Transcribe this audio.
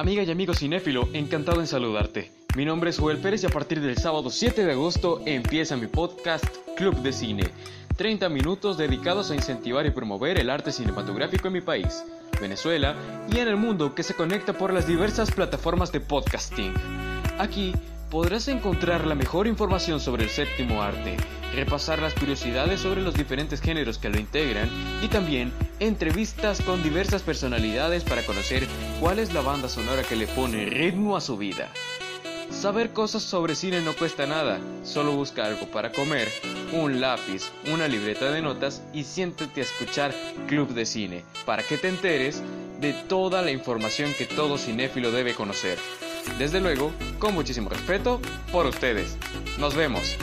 Amiga y amigo cinéfilo, encantado en saludarte. Mi nombre es Joel Pérez y a partir del sábado 7 de agosto empieza mi podcast Club de Cine. 30 minutos dedicados a incentivar y promover el arte cinematográfico en mi país, Venezuela y en el mundo que se conecta por las diversas plataformas de podcasting. Aquí podrás encontrar la mejor información sobre el séptimo arte, repasar las curiosidades sobre los diferentes géneros que lo integran y también entrevistas con diversas personalidades para conocer cuál es la banda sonora que le pone ritmo a su vida. Saber cosas sobre cine no cuesta nada, solo busca algo para comer, un lápiz, una libreta de notas y siéntate a escuchar Club de Cine, para que te enteres de toda la información que todo cinéfilo debe conocer. Desde luego, con muchísimo respeto por ustedes. Nos vemos.